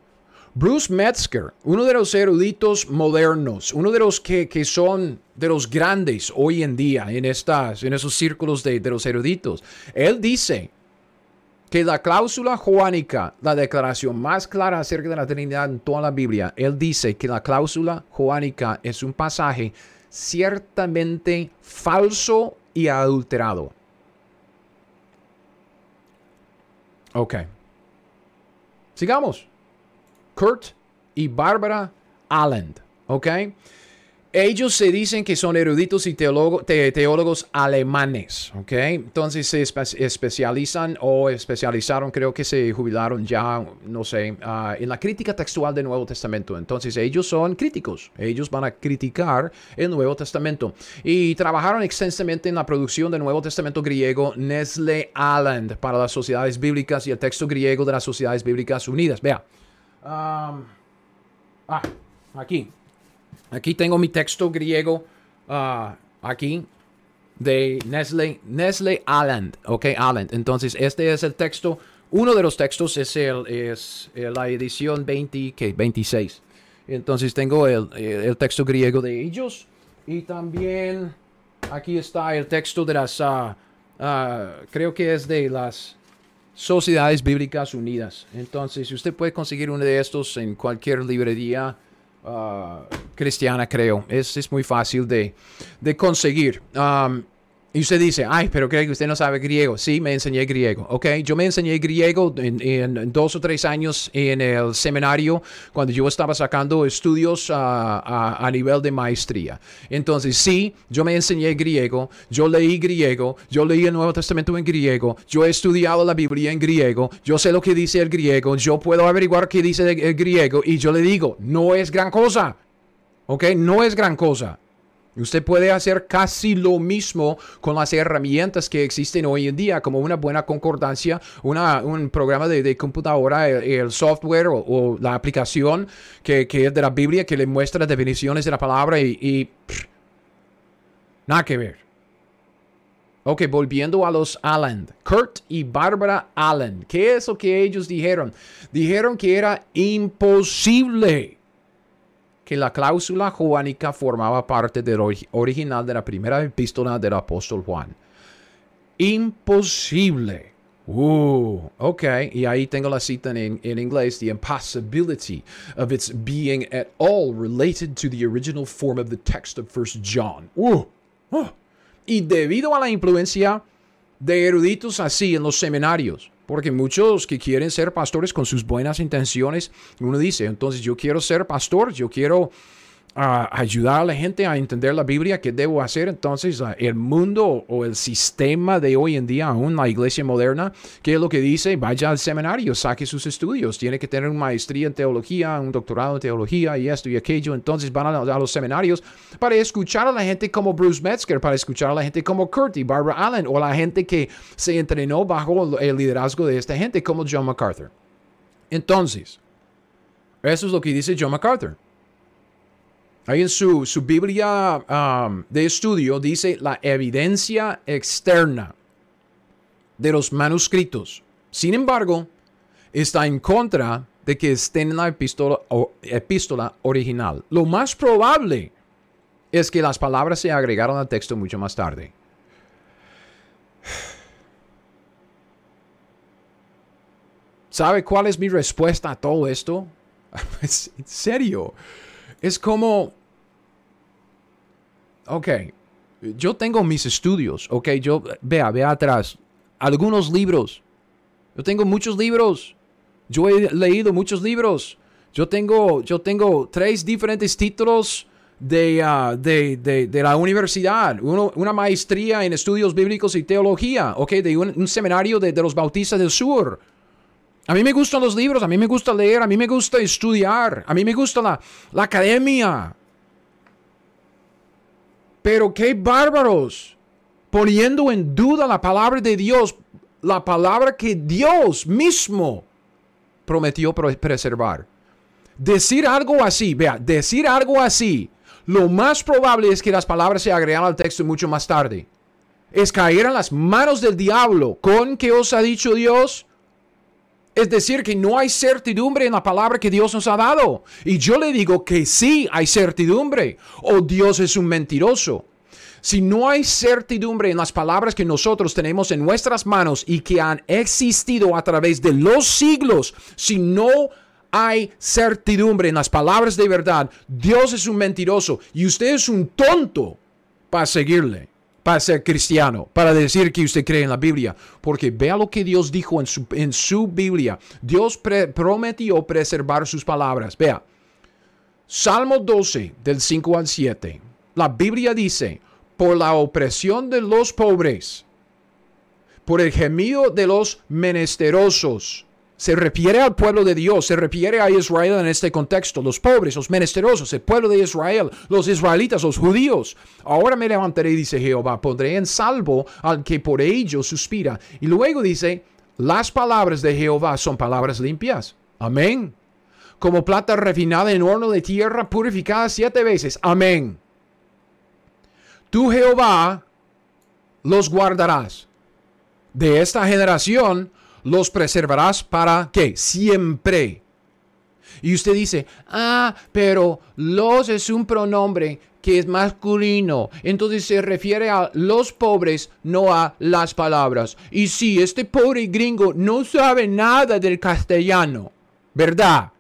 Bruce Metzger, uno de los eruditos modernos, uno de los que, son de los grandes hoy en día en, estas, en esos círculos de, de los eruditos, él dice que la cláusula joánica, la declaración más clara acerca de la Trinidad en toda la Biblia, él dice que la cláusula joánica es un pasaje ciertamente falso y adulterado. Ok. Sigamos. Kurt y Barbara Allen. ¿Ok? Ellos se dicen que son eruditos y teólogos alemanes, ¿ok? Entonces se especializan o especializaron, creo que se jubilaron ya, no sé, ah, en la crítica textual del Nuevo Testamento. Entonces ellos son críticos, ellos van a criticar el Nuevo Testamento. Y trabajaron extensamente en la producción del Nuevo Testamento griego Nestle Allen para las sociedades bíblicas y el texto griego de las sociedades bíblicas unidas. Vea ah, aquí. Aquí tengo mi texto griego. Ah, aquí. De Nestle, Nestle Allen. Ok, Allen. Entonces, este es el texto. Uno de los textos es, el, es la edición 20, 26. Entonces tengo el, el, texto griego de ellos. Y también aquí está el texto de las, ah, ah, creo que es de las Sociedades Bíblicas Unidas. Entonces, usted puede conseguir uno de estos en cualquier librería uh, cristiana, creo. Es, es, muy fácil de, de conseguir. Y usted dice, ay, pero cree que usted no sabe griego. Sí, me enseñé griego. Ok, yo me enseñé griego en, dos o tres años en el seminario cuando yo estaba sacando estudios a, nivel de maestría. Entonces, sí, yo me enseñé griego, yo leí griego, yo leí el Nuevo Testamento en griego, yo he estudiado la Biblia en griego, yo sé lo que dice el griego, yo puedo averiguar qué dice el griego y yo le digo, no es gran cosa. Ok, no es gran cosa. Usted puede hacer casi lo mismo con las herramientas que existen hoy en día, como una buena concordancia, un programa de, computadora, el, software o, la aplicación que, es de la Biblia que le muestra definiciones de la palabra y, nada que ver. Ok, volviendo a los Allen, Kurt y Barbara Allen. ¿Qué es lo que ellos dijeron? Dijeron que era imposible que la cláusula juánica formaba parte del original de la primera epístola del apóstol Juan. Imposible. Uh, ok, y ahí tengo la cita en, en inglés, the impossibility of its being at all related to the original form of the text of 1 John. Uh, uh. Y debido a la influencia de eruditos así en los seminarios, porque muchos que quieren ser pastores con sus buenas intenciones, uno dice, entonces yo quiero ser pastor, yo quiero ayudar a la gente a entender la Biblia, ¿qué debo hacer? Entonces, el mundo o el sistema de hoy en día, aún la iglesia moderna, ¿qué es lo que dice? Vaya al seminario, saque sus estudios, tiene que tener una maestría en teología, un doctorado en teología y esto y aquello. Entonces van a, los seminarios para escuchar a la gente como Bruce Metzger, para escuchar a la gente como Kurt y Barbara Allen, o la gente que se entrenó bajo el liderazgo de esta gente, como John MacArthur. Entonces, eso es lo que dice John MacArthur. Ahí en su, su Biblia um, de estudio dice la evidencia externa de los manuscritos. Sin embargo, está en contra de que estén en la epístola, epístola original. Lo más probable es que las palabras se agregaron al texto mucho más tarde. <sighs> ¿Sabe cuál es mi respuesta a todo esto? <laughs> en serio. Es como, ok, yo tengo mis estudios, ok, yo, vea, vea atrás, algunos libros. Yo tengo muchos libros. Yo he leído muchos libros. Yo tengo, yo tengo tres diferentes títulos de, ah, de, la universidad. una maestría en estudios bíblicos y teología, ok, de un, seminario de, de los bautistas del sur. A mí me gustan los libros, a mí me gusta leer, a mí me gusta estudiar, a mí me gusta la, la academia. Pero qué bárbaros, poniendo en duda la palabra de Dios, la palabra que Dios mismo prometió preservar. Decir algo así, vea, decir algo así, lo más probable es que las palabras se agregan al texto mucho más tarde. Es caer en las manos del diablo. ¿Con qué os ha dicho Dios? Es decir, que no hay certidumbre en la palabra que Dios nos ha dado. Y yo le digo que sí hay certidumbre. O Dios es un mentiroso. Si no hay certidumbre en las palabras que nosotros tenemos en nuestras manos y que han existido a través de los siglos, si no hay certidumbre en las palabras de verdad, Dios es un mentiroso y usted es un tonto para seguirle para ser cristiano, para decir que usted cree en la Biblia. Porque vea lo que Dios dijo en su, en su Biblia. Dios prometió preservar sus palabras. Vea, Salmo 12, del 5 al 7. La Biblia dice, por la opresión de los pobres, por el gemido de los menesterosos, se refiere al pueblo de Dios, se refiere a Israel en este contexto, los pobres, los menesterosos, el pueblo de Israel, los israelitas, los judíos. Ahora me levantaré, dice Jehová, pondré en salvo al que por ellos suspira. Y luego dice, las palabras de Jehová son palabras limpias. Amén. Como plata refinada en horno de tierra, purificada siete veces. Amén. Tú, Jehová, los guardarás. De esta generación los preservarás para qué? Siempre. Y usted dice, ah, pero los es un pronombre que es masculino. Entonces se refiere a los pobres, no a las palabras. Y si este pobre gringo no sabe nada del castellano, ¿verdad?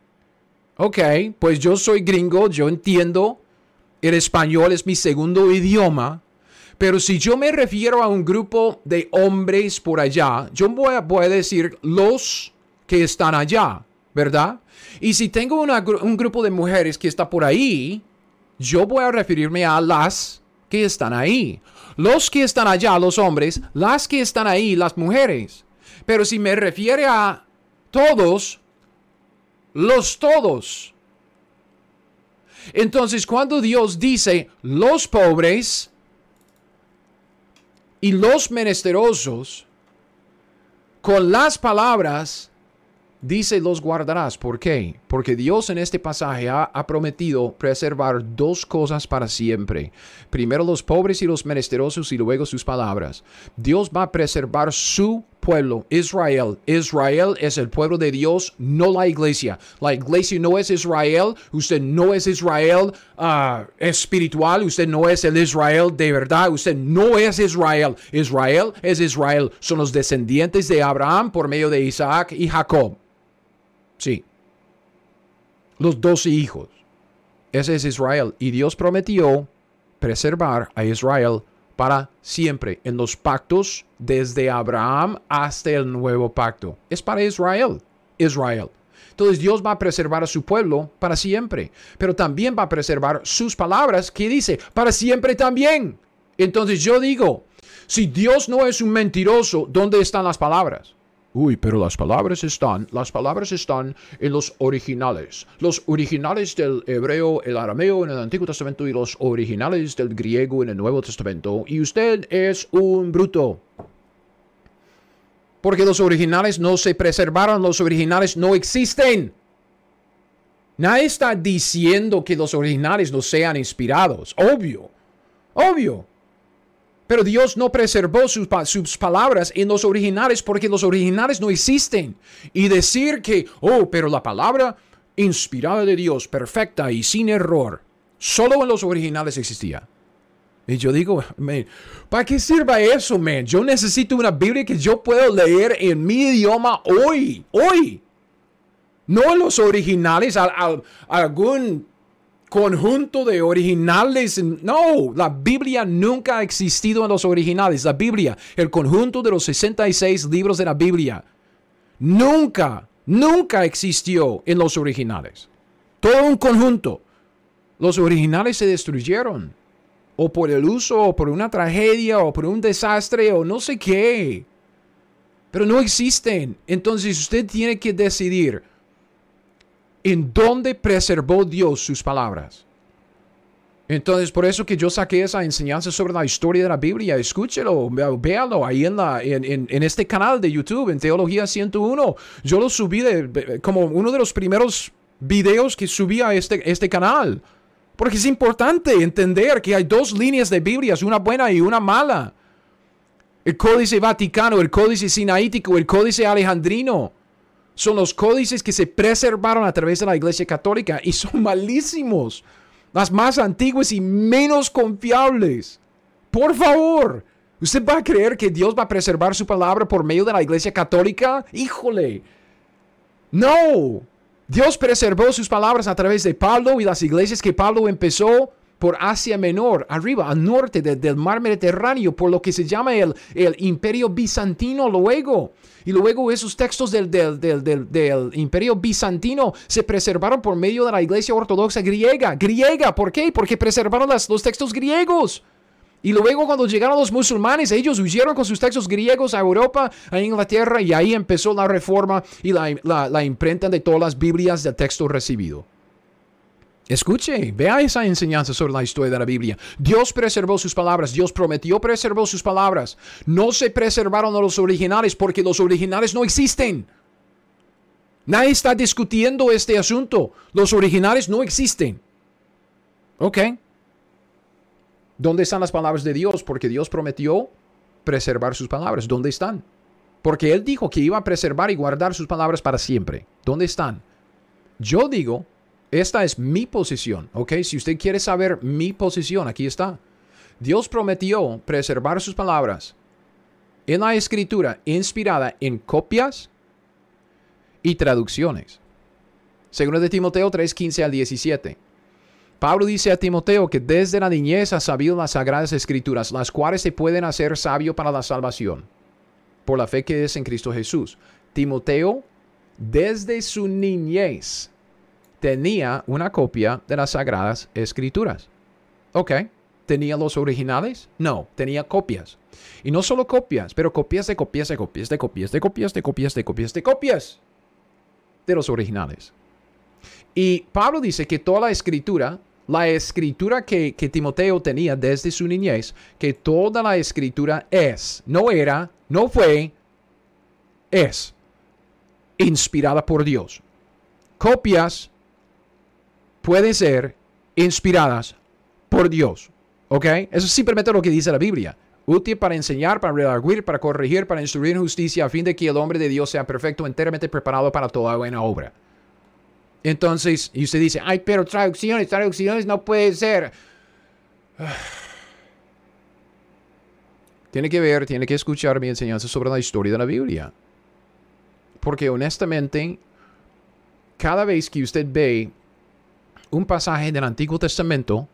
Ok, pues yo soy gringo, yo entiendo. El español es mi segundo idioma. Pero si yo me refiero a un grupo de hombres por allá, yo voy a, decir los que están allá, ¿verdad? Y si tengo un grupo de mujeres que está por ahí, yo voy a referirme a las que están ahí. Los que están allá, los hombres, las que están ahí, las mujeres. Pero si me refiere a todos, los todos. Entonces, cuando Dios dice los pobres y los menesterosos, con las palabras dice los guardarás. ¿Por qué? Porque Dios en este pasaje ha, prometido preservar dos cosas para siempre. Primero los pobres y los menesterosos y luego sus palabras. Dios va a preservar su pueblo, Israel. Israel es el pueblo de Dios, no la iglesia. La iglesia no es Israel. Usted no es Israel ah, espiritual. Usted no es el Israel de verdad. Usted no es Israel. Israel es Israel. Son los descendientes de Abraham por medio de Isaac y Jacob. Sí. Los doce hijos. Ese es Israel. Y Dios prometió preservar a Israel para siempre en los pactos desde Abraham hasta el nuevo pacto. Es para Israel. Israel. Entonces Dios va a preservar a su pueblo para siempre, pero también va a preservar sus palabras que dice, para siempre también. Entonces yo digo, si Dios no es un mentiroso, ¿dónde están las palabras? Uy, pero las palabras están, las palabras están en los originales. Los originales del hebreo, el arameo en el Antiguo Testamento y los originales del griego en el Nuevo Testamento. Y usted es un bruto. Porque los originales no se preservaron, los originales no existen. Nadie está diciendo que los originales no sean inspirados. Obvio. Obvio. Pero Dios no preservó sus, palabras en los originales porque los originales no existen. Y decir que, oh, pero la palabra inspirada de Dios, perfecta y sin error, solo en los originales existía. Y yo digo, ¿para qué sirva eso, man? Yo necesito una Biblia que yo pueda leer en mi idioma hoy, hoy. No en los originales, algún conjunto de originales. No, la Biblia nunca ha existido en los originales. La Biblia, el conjunto de los 66 libros de la Biblia, nunca, nunca existió en los originales. Todo un conjunto. Los originales se destruyeron. O por el uso, o por una tragedia, o por un desastre, o no sé qué. Pero no existen. Entonces usted tiene que decidir en dónde preservó Dios sus palabras. Entonces, por eso que yo saqué esa enseñanza sobre la historia de la Biblia. Escúchelo, véalo ahí en, la, en, este canal de YouTube, en Teología 101. Yo lo subí de, como uno de los primeros videos que subí a este, este canal. Porque es importante entender que hay dos líneas de Biblias, una buena y una mala. El códice vaticano, el códice sinaítico, el códice alejandrino son los códices que se preservaron a través de la Iglesia Católica y son malísimos. Las más antiguas y menos confiables. Por favor, ¿usted va a creer que Dios va a preservar su palabra por medio de la Iglesia Católica? Híjole. No. Dios preservó sus palabras a través de Pablo y las iglesias que Pablo empezó por Asia Menor, arriba, al norte del mar Mediterráneo, por lo que se llama el, el imperio bizantino luego. Y luego esos textos del, del, imperio bizantino se preservaron por medio de la iglesia ortodoxa griega. Griega, ¿por qué? Porque preservaron los textos griegos. Y luego cuando llegaron los musulmanes, ellos huyeron con sus textos griegos a Europa, a Inglaterra, y ahí empezó la reforma y la, la imprenta de todas las Biblias del texto recibido. Escuche, vea esa enseñanza sobre la historia de la Biblia. Dios preservó sus palabras, Dios prometió preservó sus palabras. No se preservaron los originales porque los originales no existen. Nadie está discutiendo este asunto. Los originales no existen. Ok. ¿Dónde están las palabras de Dios? Porque Dios prometió preservar sus palabras. ¿Dónde están? Porque Él dijo que iba a preservar y guardar sus palabras para siempre. ¿Dónde están? Yo digo esta es mi posición, ¿ok? Si usted quiere saber mi posición, aquí está. Dios prometió preservar sus palabras en la escritura inspirada en copias y traducciones. Según de Timoteo 3, 15 al 17. Pablo dice a Timoteo que desde la niñez ha sabido las sagradas escrituras, las cuales se pueden hacer sabio para la salvación, por la fe que es en Cristo Jesús. Timoteo, desde su niñez, tenía una copia de las Sagradas Escrituras. Ok, ¿tenía los originales? No, tenía copias. Y no solo copias, pero copias de copias de copias de copias de copias de copias de copias de copias de los originales. Y Pablo dice que toda la escritura la escritura que, que Timoteo tenía desde su niñez, que toda la escritura es, no era, no fue, es inspirada por Dios. Copias pueden ser inspiradas por Dios. ¿Ok? Eso es simplemente lo que dice la Biblia. Útil para enseñar, para redarguir, para corregir, para instruir en justicia, a fin de que el hombre de Dios sea perfecto, enteramente preparado para toda buena obra. Entonces, y usted dice, ay, pero traducciones, traducciones no puede ser. <sighs> Tiene que ver, tiene que escuchar mi enseñanza sobre la historia de la Biblia. Porque honestamente, cada vez que usted ve un pasaje del Antiguo Testamento,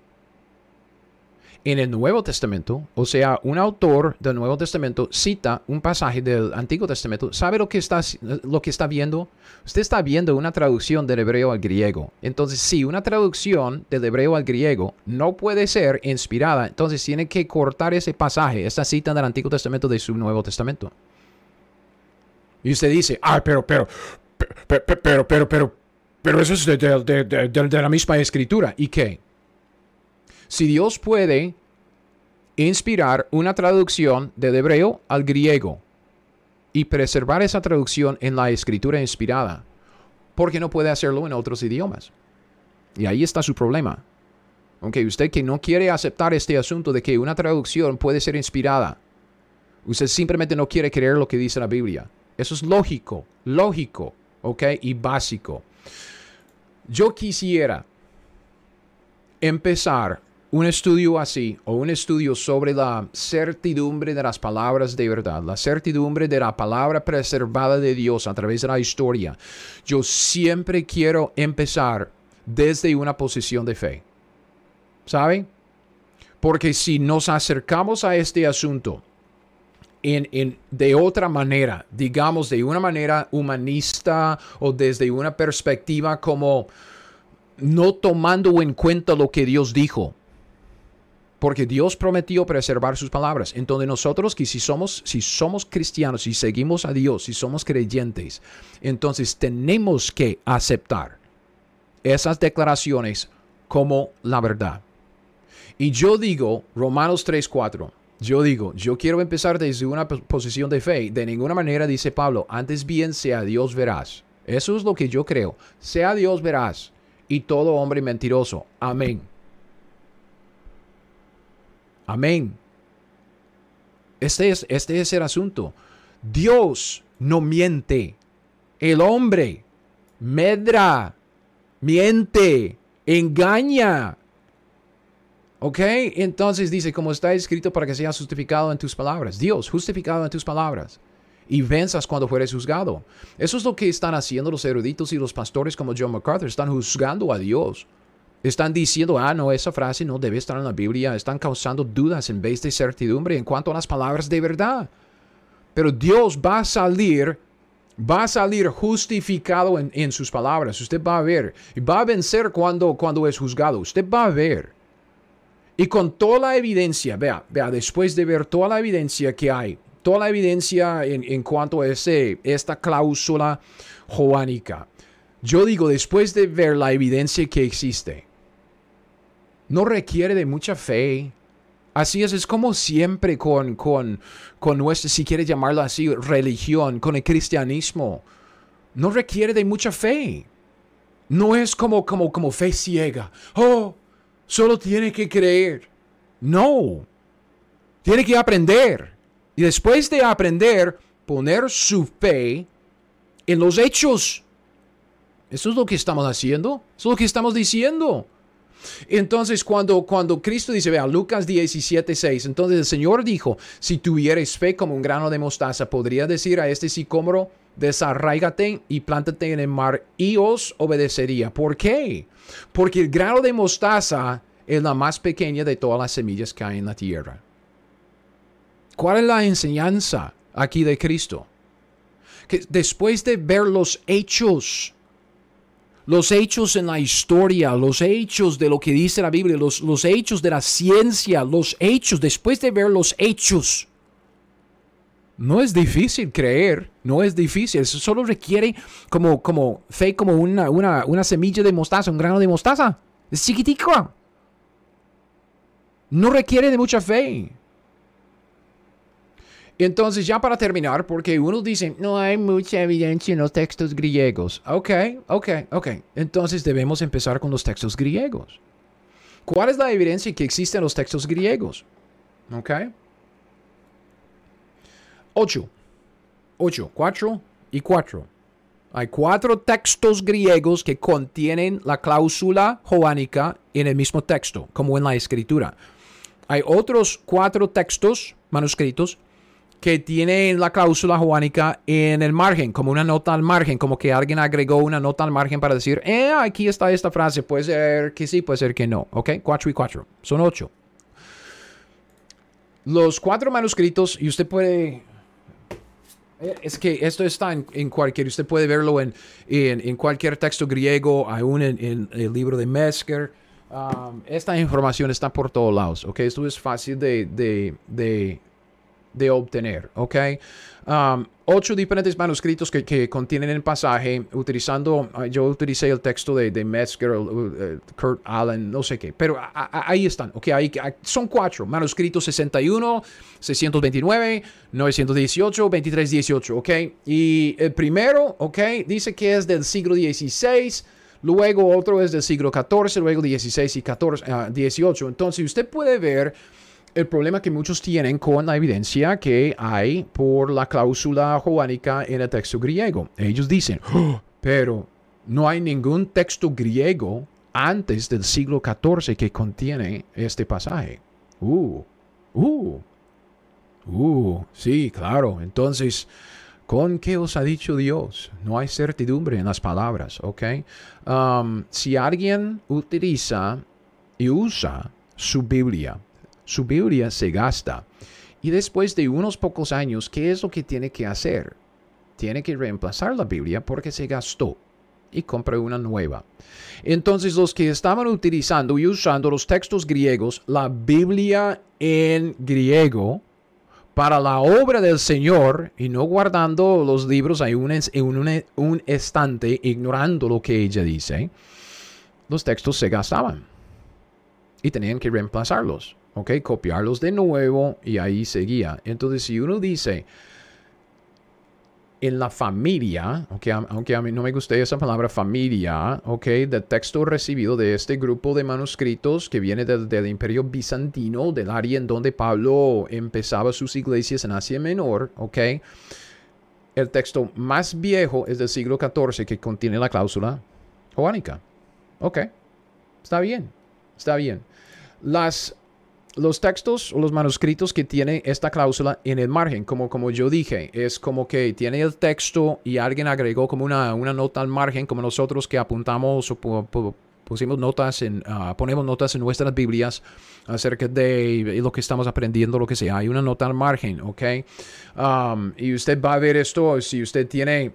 en el Nuevo Testamento, o sea, un autor del Nuevo Testamento cita un pasaje del Antiguo Testamento, ¿sabe lo que está, lo que está viendo? Usted está viendo una traducción del hebreo al griego. Entonces, si una traducción del hebreo al griego no puede ser inspirada, entonces tiene que cortar ese pasaje, esta cita del Antiguo Testamento de su Nuevo Testamento. Y usted dice, ah, pero, pero, pero, pero, pero, pero, pero eso es de, de la misma escritura. ¿Y qué? Si Dios puede inspirar una traducción del hebreo al griego y preservar esa traducción en la escritura inspirada, ¿por qué no puede hacerlo en otros idiomas? Y ahí está su problema. Aunque usted que no quiere aceptar este asunto de que una traducción puede ser inspirada, usted simplemente no quiere creer lo que dice la Biblia. Eso es lógico, lógico, ¿ok? Y básico. Yo quisiera empezar un estudio así o un estudio sobre la certidumbre de las palabras de verdad, la certidumbre de la palabra preservada de Dios a través de la historia, yo siempre quiero empezar desde una posición de fe. ¿Saben? Porque si nos acercamos a este asunto en, en, de otra manera, digamos de una manera humanista o desde una perspectiva como no tomando en cuenta lo que Dios dijo, porque Dios prometió preservar sus palabras. Entonces nosotros que si somos, si somos cristianos, si seguimos a Dios, si somos creyentes, entonces tenemos que aceptar esas declaraciones como la verdad. Y yo digo, Romanos 3:4, yo digo, yo quiero empezar desde una posición de fe. De ninguna manera, dice Pablo, antes bien sea Dios verás. Eso es lo que yo creo. Sea Dios verás y todo hombre mentiroso. Amén. Amén. Este es, este es el asunto. Dios no miente. El hombre medra, miente, engaña. ¿Ok? Entonces dice, como está escrito para que seas justificado en tus palabras. Dios, justificado en tus palabras. Y venzas cuando fueres juzgado. Eso es lo que están haciendo los eruditos y los pastores como John MacArthur. Están juzgando a Dios. Están diciendo, ah, no, esa frase no debe estar en la Biblia. Están causando dudas en vez de certidumbre en cuanto a las palabras de verdad. Pero Dios va a salir, va a salir justificado en, sus palabras. Usted va a ver. Y va a vencer cuando, cuando es juzgado. Usted va a ver. Y con toda la evidencia, vea, vea, después de ver toda la evidencia que hay, toda la evidencia en, en cuanto a ese, esta cláusula joánica, yo digo, después de ver la evidencia que existe, no requiere de mucha fe. Así es, es como siempre con, con, con nuestra, si quieres llamarlo así, religión, con el cristianismo. No requiere de mucha fe. No es como, como, como fe ciega. Oh, solo tiene que creer. No. Tiene que aprender. Y después de aprender, poner su fe en los hechos. Eso es lo que estamos haciendo. Eso es lo que estamos diciendo. Entonces, cuando, cuando Cristo dice, vea, Lucas 17, 6, entonces el Señor dijo, si tuvieres fe como un grano de mostaza, podría decir a este sicómoro, desarraigate y plántate en el mar y os obedecería. ¿Por qué? Porque el grano de mostaza es la más pequeña de todas las semillas que hay en la tierra. ¿Cuál es la enseñanza aquí de Cristo? Que después de ver los hechos, los hechos en la historia, los hechos de lo que dice la Biblia, los, los hechos de la ciencia, los hechos, después de ver los hechos. No es difícil creer, no es difícil, solo requiere como, como fe, como una, una, una semilla de mostaza, un grano de mostaza. Es chiquitico. No requiere de mucha fe. Entonces ya para terminar, porque unos dicen, no hay mucha evidencia en los textos griegos. Ok, ok, ok. Entonces debemos empezar con los textos griegos. ¿Cuál es la evidencia que existe en los textos griegos? Okay. 8. 8, 4 y 4. Hay cuatro textos griegos que contienen la cláusula joánica en el mismo texto, como en la escritura. Hay otros cuatro textos manuscritos que tienen la cláusula joánica en el margen, como una nota al margen, como que alguien agregó una nota al margen para decir, eh, aquí está esta frase, puede ser que sí, puede ser que no, ¿ok? 4 y 4, son 8. Los cuatro manuscritos, y usted puede eh, es que esto está en, cualquier, usted puede verlo en, en, cualquier texto griego, aún en, el libro de Mesker. Um, esta información está por todos lados, ¿ok? Esto es fácil de, de de obtener, ¿ok? Um, ocho diferentes manuscritos que, contienen el pasaje, utilizando, ah, yo utilicé el texto de, de Metzger, uh, Kurt Allen, no sé qué, pero ahí están, ¿ok? Ahí, son cuatro, manuscritos 61, 629, 918, 2318, ¿ok? Y el primero, ¿ok? Dice que es del siglo XVI, luego otro es del siglo XIV, luego XVI y XVIII. Entonces usted puede ver el problema que muchos tienen con la evidencia que hay por la cláusula joánica en el texto griego. Ellos dicen, oh, pero no hay ningún texto griego antes del siglo XIV que contiene este pasaje. Uh, uh, uh, sí, claro. Entonces, ¿con qué os ha dicho Dios? No hay certidumbre en las palabras, ¿ok? Um, si alguien utiliza y usa su Biblia su Biblia se gasta. Y después de unos pocos años, ¿qué es lo que tiene que hacer? Tiene que reemplazar la Biblia porque se gastó y compre una nueva. Entonces los que estaban utilizando y usando los textos griegos, la Biblia en griego, para la obra del Señor y no guardando los libros en un, en un estante, ignorando lo que ella dice, los textos se gastaban y tenían que reemplazarlos. ¿Ok? Copiarlos de nuevo y ahí seguía. Entonces, si uno dice en la familia, okay, aunque a mí no me guste esa palabra familia, ¿ok? Del texto recibido de este grupo de manuscritos que viene del, imperio bizantino, del área en donde Pablo empezaba sus iglesias en Asia Menor, ¿ok? El texto más viejo es del siglo XIV que contiene la cláusula joánica. Ok, está bien, está bien. Las los textos o los manuscritos que tiene esta cláusula en el margen, como, como yo dije, es como que tiene el texto y alguien agregó como una, una nota al margen, como nosotros que apuntamos o pusimos notas en, ah, ponemos notas en nuestras Biblias acerca de lo que estamos aprendiendo, lo que sea. Hay una nota al margen, ¿ok? Um, y usted va a ver esto, si usted tiene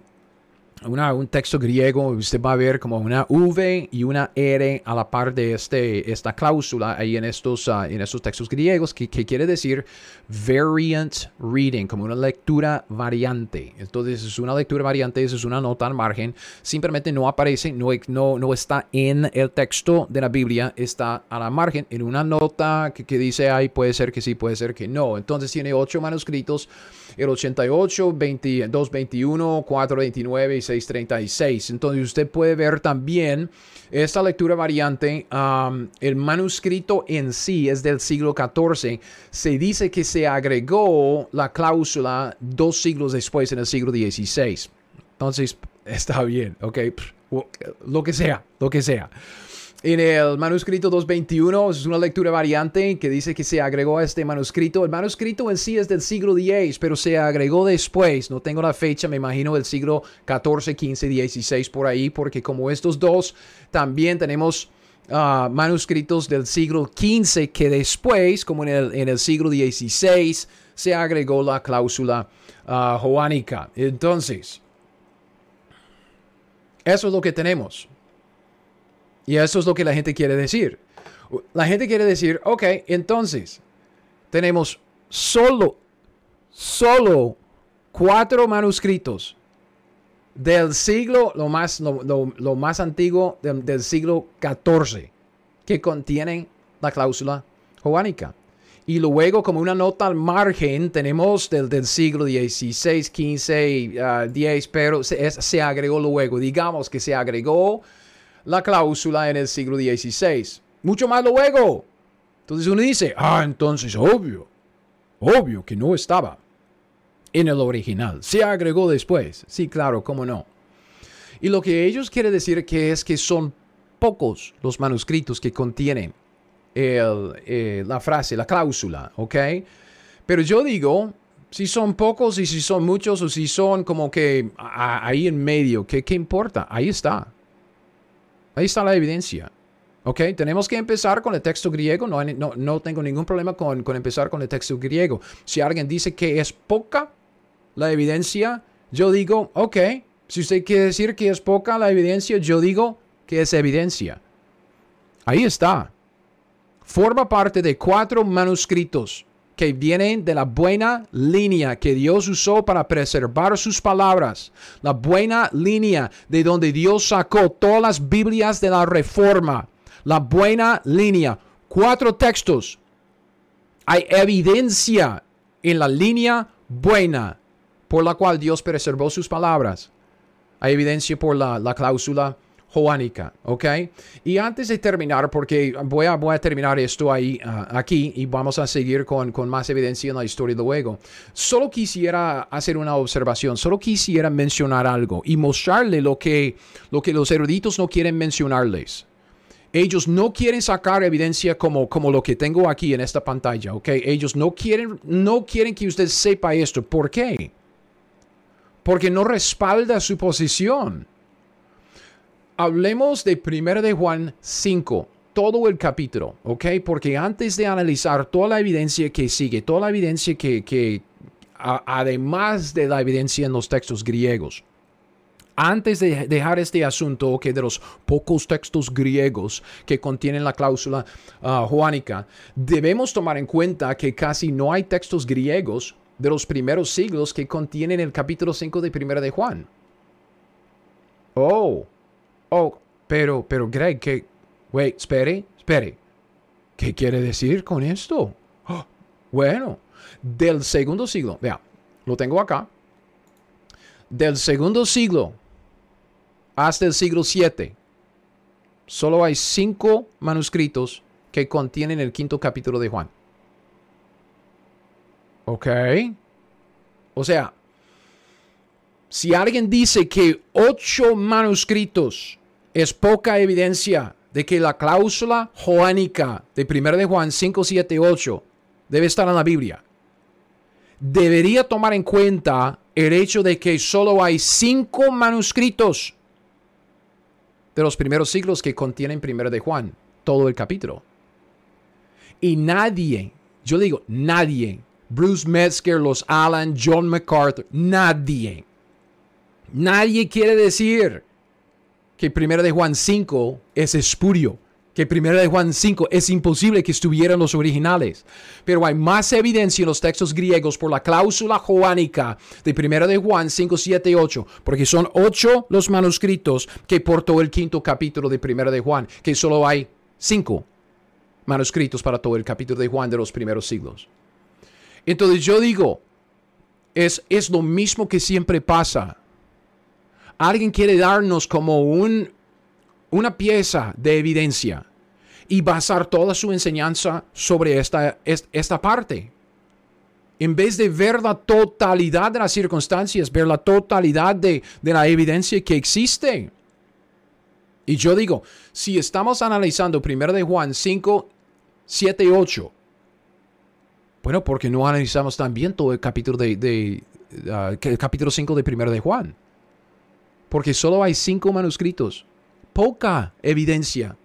un texto griego, usted va a ver como una V y una R a la par de este, esta cláusula ahí en estos, ah, en estos textos griegos, que, quiere decir variant reading, como una lectura variante. Entonces es una lectura variante, es una nota al margen, simplemente no aparece, no, no, no está en el texto de la Biblia, está a la margen, en una nota que, que dice ahí puede ser que sí, puede ser que no. Entonces tiene ocho manuscritos el 88, 22, 221, 429 y 636. Entonces usted puede ver también esta lectura variante. el manuscrito en sí es del siglo XIV. Se dice que se agregó la cláusula dos siglos después en el siglo XVI. Entonces <laughs> está bien, ok. Lo que sea, lo que sea. En el manuscrito 221 es una lectura variante que dice que se agregó a este manuscrito. El manuscrito en sí es del siglo X, pero se agregó después. No tengo la fecha, me imagino del siglo XIV, XV, XVI por ahí, porque como estos dos también tenemos ah, manuscritos del siglo XV que después, como en el, siglo XVI, se agregó la cláusula uh, joánica. Entonces, eso es lo que tenemos. Y eso es lo que la gente quiere decir. La gente quiere decir, ok, entonces tenemos solo, solo cuatro manuscritos del siglo, lo más, lo, más antiguo del siglo XIV, que contienen la cláusula joánica. Y luego, como una nota al margen, tenemos del, del siglo XVI, XV, 10, pero se, se, agregó luego. Digamos que se agregó la cláusula en el siglo XVI. Mucho más luego. Entonces uno dice, ah, entonces obvio, obvio que no estaba en el original. Se agregó después. Sí, claro, cómo no. Y lo que ellos quieren decir que es que son pocos los manuscritos que contienen eh, la frase, la cláusula, ¿ok? Pero yo digo, si son pocos y si son muchos o si son como que ahí en medio, ¿qué, ¿qué importa? Ahí está. Ahí está la evidencia. ¿Ok? Tenemos que empezar con el texto griego. No, no, no tengo ningún problema con, con, empezar con el texto griego. Si alguien dice que es poca la evidencia, yo digo, ok. Si usted quiere decir que es poca la evidencia, yo digo que es evidencia. Ahí está forma parte de cuatro manuscritos que vienen de la buena línea que Dios usó para preservar sus palabras. La buena línea de donde Dios sacó todas las Biblias de la Reforma. La buena línea. Cuatro textos. Hay evidencia en la línea buena por la cual Dios preservó sus palabras. Hay evidencia por la, la cláusula joánica, ¿ok? Y antes de terminar, porque voy a, voy a terminar esto ahí, ah, aquí, y vamos a seguir con, con más evidencia en la historia luego, solo quisiera hacer una observación, solo quisiera mencionar algo y mostrarle lo que, lo que los eruditos no quieren mencionarles. Ellos no quieren sacar evidencia como, como lo que tengo aquí en esta pantalla, ¿ok? Ellos no quieren, no quieren que usted sepa esto. ¿Por qué? Porque no respalda su posición hablemos de 1 de Juan 5, todo el capítulo, ¿ok? Porque antes de analizar toda la evidencia que sigue, toda la evidencia que, además de la evidencia en los textos griegos, antes de dejar este asunto que de los pocos textos griegos que contienen la cláusula uh, juánica, debemos tomar en cuenta que casi no hay textos griegos de los primeros siglos que contienen el capítulo 5 de 1 de Juan. Oh, Oh, pero, pero Greg, que... Wait, espere, espere. ¿Qué quiere decir con esto? Oh, bueno, del segundo siglo, vea, lo tengo acá. Del segundo siglo hasta el siglo 7, solo hay cinco manuscritos que contienen el quinto capítulo de Juan. ¿Ok? O sea, si alguien dice que ocho manuscritos es poca evidencia de que la cláusula joánica de 1 de Juan 5, 7, 8 debe estar en la Biblia, debería tomar en cuenta el hecho de que solo hay cinco manuscritos de los primeros siglos que contienen 1 de Juan, todo el capítulo. Y nadie, yo digo nadie, Bruce Metzger, los Allen, John MacArthur, nadie Nadie quiere decir que Primera de Juan 5 es espurio, que Primera de Juan 5 es imposible que estuvieran los originales. Pero hay más evidencia en los textos griegos por la cláusula joánica de Primera de Juan 5, 7 y 8, porque son ocho los manuscritos que portó el quinto capítulo de Primera de Juan, que solo hay cinco manuscritos para todo el capítulo de Juan de los primeros siglos. Entonces yo digo, es, es lo mismo que siempre pasa Alguien quiere darnos como un, una pieza de evidencia y basar toda su enseñanza sobre esta, esta parte. En vez de ver la totalidad de las circunstancias, ver la totalidad de, de la evidencia que existe. Y yo digo, si estamos analizando 1 de Juan 5, 7 y 8, bueno, porque no analizamos también todo el capítulo de, de ah, el capítulo 5 de 1 de Juan porque solo hay cinco manuscritos. Poca evidencia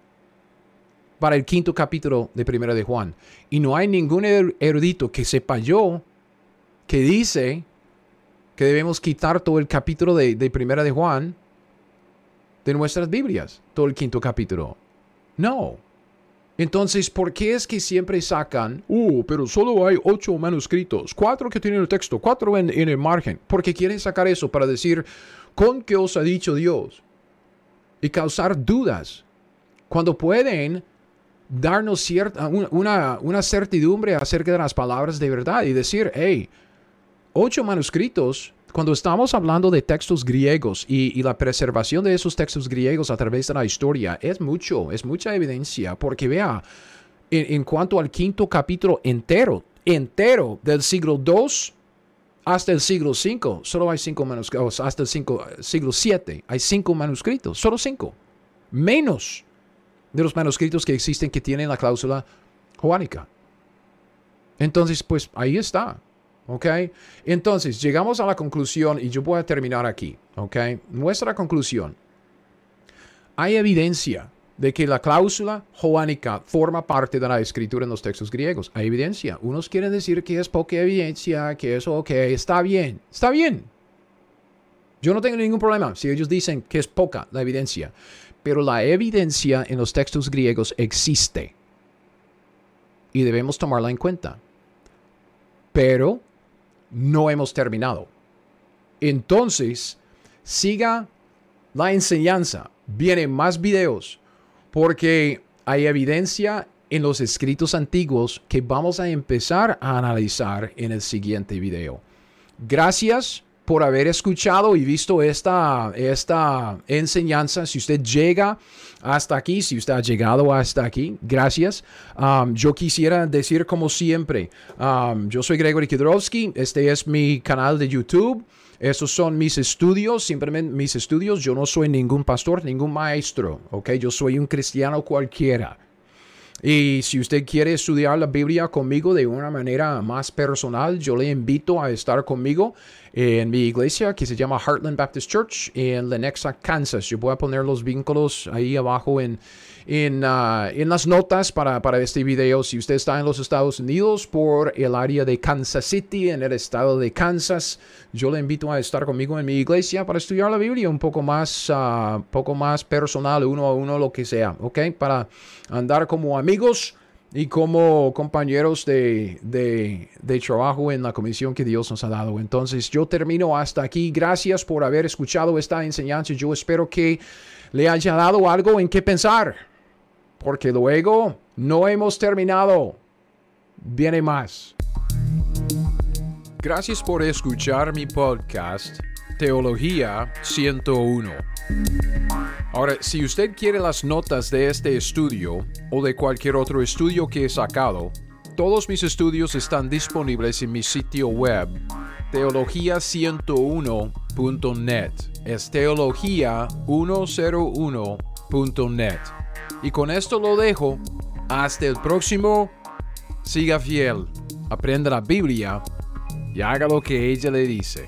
para el quinto capítulo de Primera de Juan. Y no hay ningún er-, erudito que sepa yo que dice que debemos quitar todo el capítulo de, de Primera de Juan de nuestras Biblias, todo el quinto capítulo. No. Entonces, ¿por qué es que siempre sacan, uh, pero solo hay ocho manuscritos, cuatro que tienen el texto, cuatro en, en el margen? Porque quieren sacar eso para decir, con qué os ha dicho Dios y causar dudas. Cuando pueden darnos cierta, una, una certidumbre acerca de las palabras de verdad y decir, hey, ocho manuscritos cuando estamos hablando de textos griegos y, la preservación de esos textos griegos a través de la historia, es mucho, es mucha evidencia, porque vea, en, cuanto al quinto capítulo entero, entero del siglo II hasta el siglo V, solo hay cinco manuscritos, hasta el siglo VII hay cinco manuscritos, solo cinco, menos de los manuscritos que existen que tienen la cláusula joánica. Entonces, pues ahí está. ¿Ok? Entonces, llegamos a la conclusión y yo voy a terminar aquí. ¿Ok? Nuestra conclusión. Hay evidencia de que la cláusula joánica forma parte de la escritura en los textos griegos. Hay evidencia. Unos quieren decir que es poca evidencia, que eso, ok, está bien. Está bien. Yo no tengo ningún problema si ellos dicen que es poca la evidencia. Pero la evidencia en los textos griegos existe. Y debemos tomarla en cuenta. Pero no hemos terminado. Entonces, siga la enseñanza. Vienen más videos porque hay evidencia en los escritos antiguos que vamos a empezar a analizar en el siguiente video. Gracias por haber escuchado y visto esta, esta enseñanza. Si usted llega hasta aquí, si usted ha llegado hasta aquí, gracias. Um, yo quisiera decir como siempre, um, yo soy Gregory Kidrowski, este es mi canal de YouTube. Esos son mis estudios, simplemente mis estudios. Yo no soy ningún pastor, ningún maestro, ¿ok? Yo soy un cristiano cualquiera. Y si usted quiere estudiar la Biblia conmigo de una manera más personal, yo le invito a estar conmigo en mi iglesia que se llama Heartland Baptist Church en Lenexa, Kansas. Yo voy a poner los vínculos ahí abajo en, en, uh, en las notas para, para, este video. Si usted está en los Estados Unidos por el área de Kansas City, en el estado de Kansas, yo le invito a estar conmigo en mi iglesia para estudiar la Biblia un poco más, uh, poco más personal, uno a uno, lo que sea, ¿ok? Para andar como amigos y como compañeros de, de, de, trabajo en la comisión que Dios nos ha dado. Entonces yo termino hasta aquí. Gracias por haber escuchado esta enseñanza. Yo espero que le haya dado algo en qué pensar porque luego no hemos terminado. Viene más. Gracias por escuchar mi podcast Teología 101. Ahora, si usted quiere las notas de este estudio o de cualquier otro estudio que he sacado, todos mis estudios están disponibles en mi sitio web teología101.net. Es teología101.net. Y con esto lo dejo. Hasta el próximo. Siga fiel. Aprenda la Biblia y haga lo que ella le dice.